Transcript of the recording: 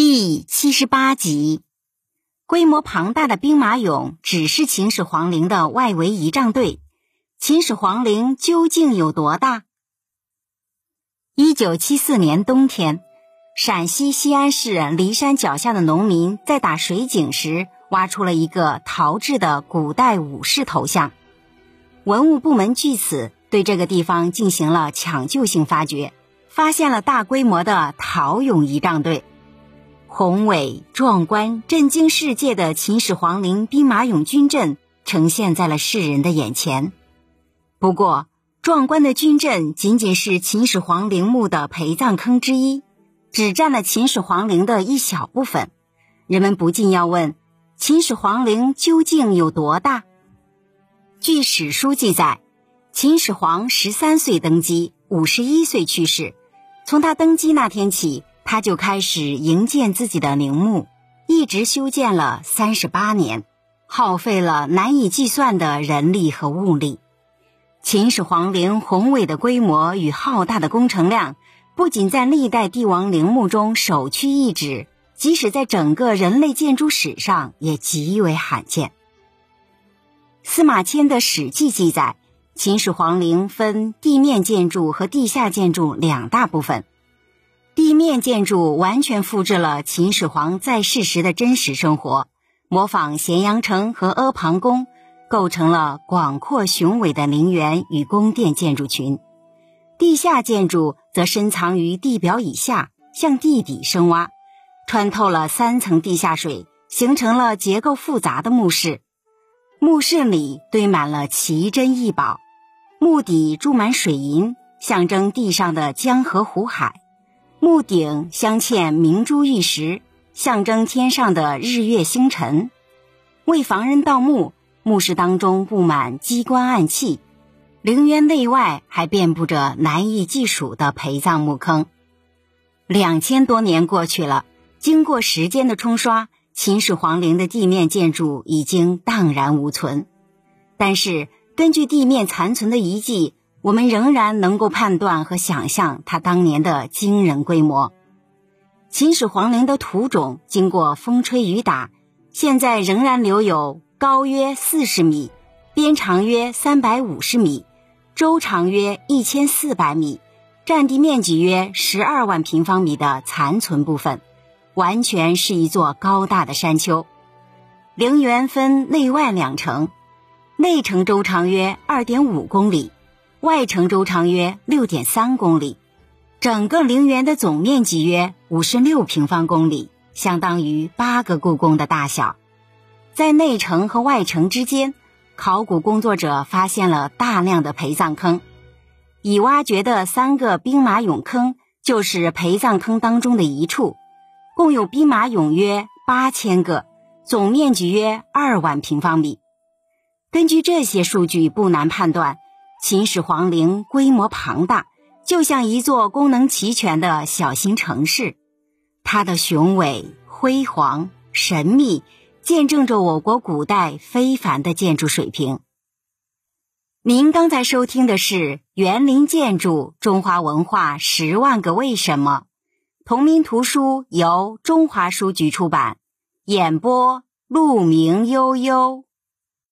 第七十八集，规模庞大的兵马俑只是秦始皇陵的外围仪仗队，秦始皇陵究竟有多大？一九七四年冬天，陕西西安市骊山脚下的农民在打水井时，挖出了一个陶制的古代武士头像。文物部门据此对这个地方进行了抢救性发掘，发现了大规模的陶俑仪仗队。宏伟壮观、震惊世界的秦始皇陵兵马俑军阵呈现在了世人的眼前。不过，壮观的军阵仅仅是秦始皇陵墓的陪葬坑之一，只占了秦始皇陵的一小部分。人们不禁要问：秦始皇陵究竟有多大？据史书记载，秦始皇十三岁登基，五十一岁去世。从他登基那天起。他就开始营建自己的陵墓，一直修建了三十八年，耗费了难以计算的人力和物力。秦始皇陵宏伟的规模与浩大的工程量，不仅在历代帝王陵墓中首屈一指，即使在整个人类建筑史上也极为罕见。司马迁的《史记》记载，秦始皇陵分地面建筑和地下建筑两大部分。地面建筑完全复制了秦始皇在世时的真实生活，模仿咸阳城和阿房宫，构成了广阔雄伟的陵园与宫殿建筑群。地下建筑则深藏于地表以下，向地底深挖，穿透了三层地下水，形成了结构复杂的墓室。墓室里堆满了奇珍异宝，墓底注满水银，象征地上的江河湖海。墓顶镶嵌明珠玉石，象征天上的日月星辰。为防人盗墓，墓室当中布满机关暗器，陵园内外还遍布着难以计数的陪葬墓坑。两千多年过去了，经过时间的冲刷，秦始皇陵的地面建筑已经荡然无存。但是，根据地面残存的遗迹。我们仍然能够判断和想象它当年的惊人规模。秦始皇陵的土冢经过风吹雨打，现在仍然留有高约四十米、边长约三百五十米、周长约一千四百米、占地面积约十二万平方米的残存部分，完全是一座高大的山丘。陵园分内外两城，内城周长约二点五公里。外城周长约六点三公里，整个陵园的总面积约五十六平方公里，相当于八个故宫的大小。在内城和外城之间，考古工作者发现了大量的陪葬坑，已挖掘的三个兵马俑坑就是陪葬坑当中的一处，共有兵马俑约八千个，总面积约二万平方米。根据这些数据，不难判断。秦始皇陵规模庞大，就像一座功能齐全的小型城市。它的雄伟、辉煌、神秘，见证着我国古代非凡的建筑水平。您刚才收听的是《园林建筑：中华文化十万个为什么》，同名图书由中华书局出版，演播：鹿鸣悠悠。